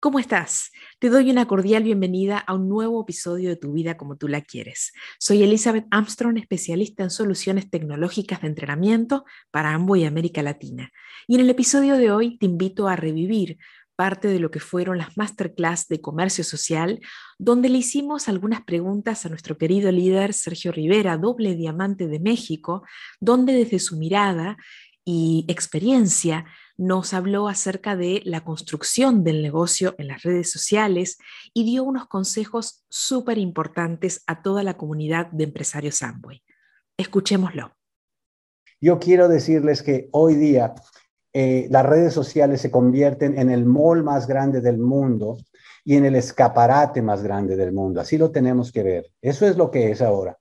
¿Cómo estás? Te doy una cordial bienvenida a un nuevo episodio de Tu vida como tú la quieres. Soy Elizabeth Armstrong, especialista en soluciones tecnológicas de entrenamiento para Amway y América Latina. Y en el episodio de hoy te invito a revivir parte de lo que fueron las masterclass de comercio social, donde le hicimos algunas preguntas a nuestro querido líder Sergio Rivera, doble diamante de México, donde desde su mirada y experiencia nos habló acerca de la construcción del negocio en las redes sociales y dio unos consejos súper importantes a toda la comunidad de empresarios Amway. Escuchémoslo. Yo quiero decirles que hoy día eh, las redes sociales se convierten en el mall más grande del mundo y en el escaparate más grande del mundo. Así lo tenemos que ver. Eso es lo que es ahora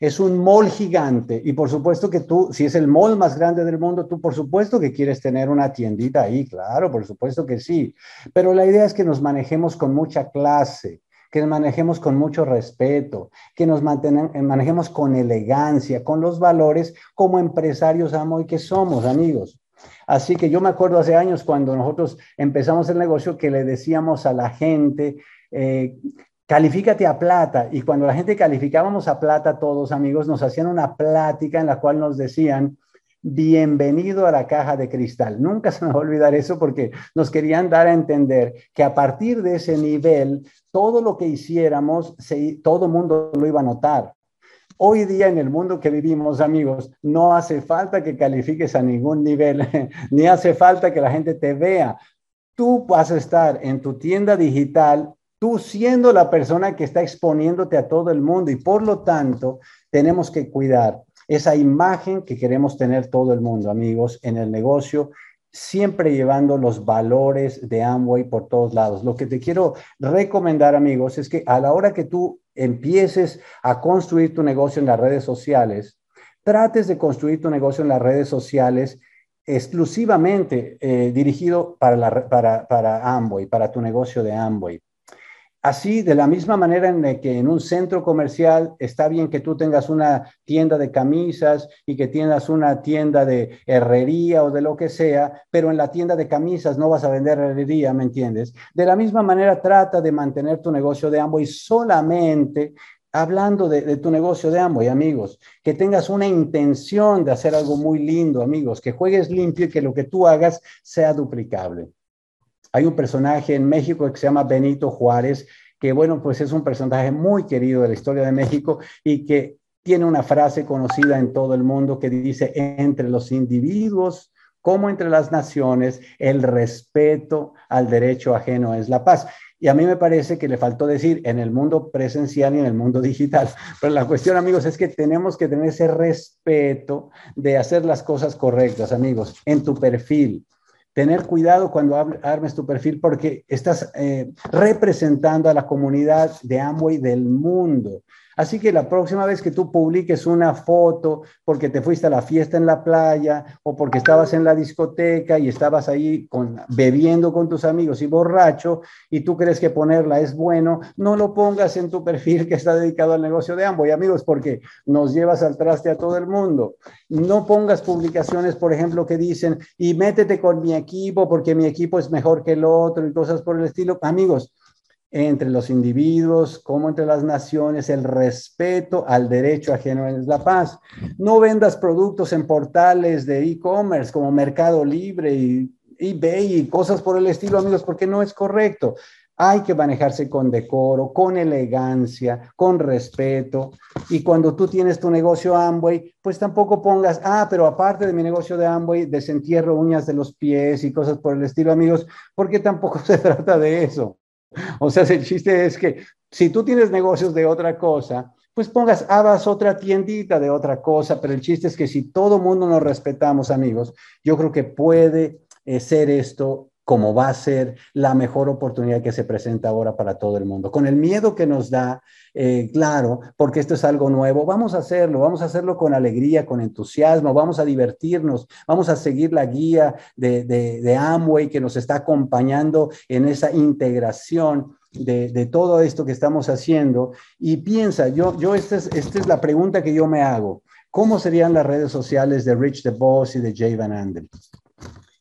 es un mall gigante y por supuesto que tú, si es el mall más grande del mundo, tú por supuesto que quieres tener una tiendita ahí, claro, por supuesto que sí, pero la idea es que nos manejemos con mucha clase, que nos manejemos con mucho respeto, que nos manejemos con elegancia, con los valores como empresarios amo y que somos, amigos. Así que yo me acuerdo hace años cuando nosotros empezamos el negocio que le decíamos a la gente, eh, califícate a plata. Y cuando la gente calificábamos a plata, todos amigos, nos hacían una plática en la cual nos decían, bienvenido a la caja de cristal. Nunca se me va a olvidar eso porque nos querían dar a entender que a partir de ese nivel, todo lo que hiciéramos, todo el mundo lo iba a notar. Hoy día en el mundo que vivimos, amigos, no hace falta que califiques a ningún nivel, ni hace falta que la gente te vea. Tú vas a estar en tu tienda digital tú siendo la persona que está exponiéndote a todo el mundo y por lo tanto tenemos que cuidar esa imagen que queremos tener todo el mundo, amigos, en el negocio, siempre llevando los valores de Amway por todos lados. Lo que te quiero recomendar, amigos, es que a la hora que tú empieces a construir tu negocio en las redes sociales, trates de construir tu negocio en las redes sociales exclusivamente eh, dirigido para, la, para, para Amway, para tu negocio de Amway. Así, de la misma manera en que en un centro comercial está bien que tú tengas una tienda de camisas y que tengas una tienda de herrería o de lo que sea, pero en la tienda de camisas no vas a vender herrería, ¿me entiendes? De la misma manera trata de mantener tu negocio de y solamente hablando de, tu negocio de y amigos, que tengas una intención de hacer algo muy lindo, amigos, que juegues limpio y que lo que tú hagas sea duplicable. Hay un personaje en México que se llama Benito Juárez, que bueno, pues es un personaje muy querido de la historia de México y que tiene una frase conocida en todo el mundo que dice, entre los individuos como entre las naciones, el respeto al derecho ajeno es la paz. Y a mí me parece que le faltó decir en el mundo presencial y en el mundo digital. Pero la cuestión, amigos, es que tenemos que tener ese respeto de hacer las cosas correctas, amigos, en tu perfil, tener cuidado cuando armes tu perfil porque estás eh, representando a la comunidad de Amway del mundo. Así que la próxima vez que tú publiques una foto porque te fuiste a la fiesta en la playa o porque estabas en la discoteca y estabas ahí con, bebiendo con tus amigos y borracho y tú crees que ponerla es bueno, no lo pongas en tu perfil que está dedicado al negocio de Amway, amigos, porque nos llevas al traste a todo el mundo. No pongas publicaciones, por ejemplo, que dicen, y métete con mi equipo porque mi equipo es mejor que el otro y cosas por el estilo. Amigos, entre los individuos como entre las naciones, el respeto al derecho ajeno es la paz. No vendas productos en portales de e-commerce como Mercado Libre y eBay y cosas por el estilo, amigos, porque no es correcto. Hay que manejarse con decoro, con elegancia, con respeto. Y cuando tú tienes tu negocio Amway, pues tampoco pongas, ah, pero aparte de mi negocio de Amway, desentierro uñas de los pies y cosas por el estilo, amigos, porque tampoco se trata de eso. O sea, el chiste es que si tú tienes negocios de otra cosa, pues pongas, hagas otra tiendita de otra cosa, pero el chiste es que si todo mundo nos respetamos, amigos, yo creo que puede eh, ser esto como va a ser la mejor oportunidad que se presenta ahora para todo el mundo. Con el miedo que nos da, eh, claro, porque esto es algo nuevo, vamos a hacerlo, vamos a hacerlo con alegría, con entusiasmo, vamos a divertirnos, vamos a seguir la guía de, de, Amway que nos está acompañando en esa integración. De, todo esto que estamos haciendo y piensa, yo, yo esta, es, esta es la pregunta que yo me hago, ¿cómo serían las redes sociales de Rich the Boss y de Jay Van Andel?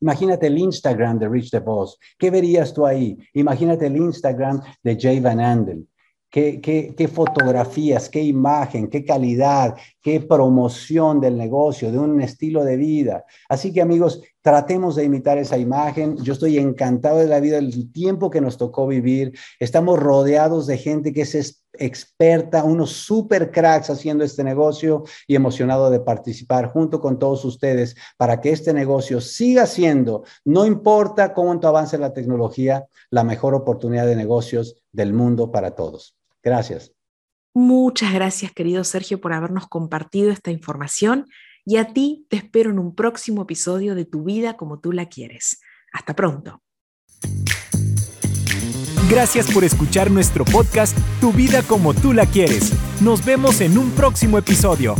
Imagínate el Instagram de Rich the Boss. ¿Qué verías tú ahí? Imagínate el Instagram de Jay Van Andel. ¿Qué, qué, fotografías, qué imagen, qué calidad, qué promoción del negocio, de un estilo de vida. Así que amigos, tratemos de imitar esa imagen. Yo estoy encantado de la vida, del tiempo que nos tocó vivir. Estamos rodeados de gente que es experta, unos super cracks haciendo este negocio y emocionado de participar junto con todos ustedes para que este negocio siga siendo, no importa cuánto avance la tecnología, la mejor oportunidad de negocios del mundo para todos. Gracias. Muchas gracias, querido Sergio, por habernos compartido esta información y a ti te espero en un próximo episodio de Tu vida como tú la quieres. Hasta pronto. Gracias por escuchar nuestro podcast Tu vida como tú la quieres. Nos vemos en un próximo episodio.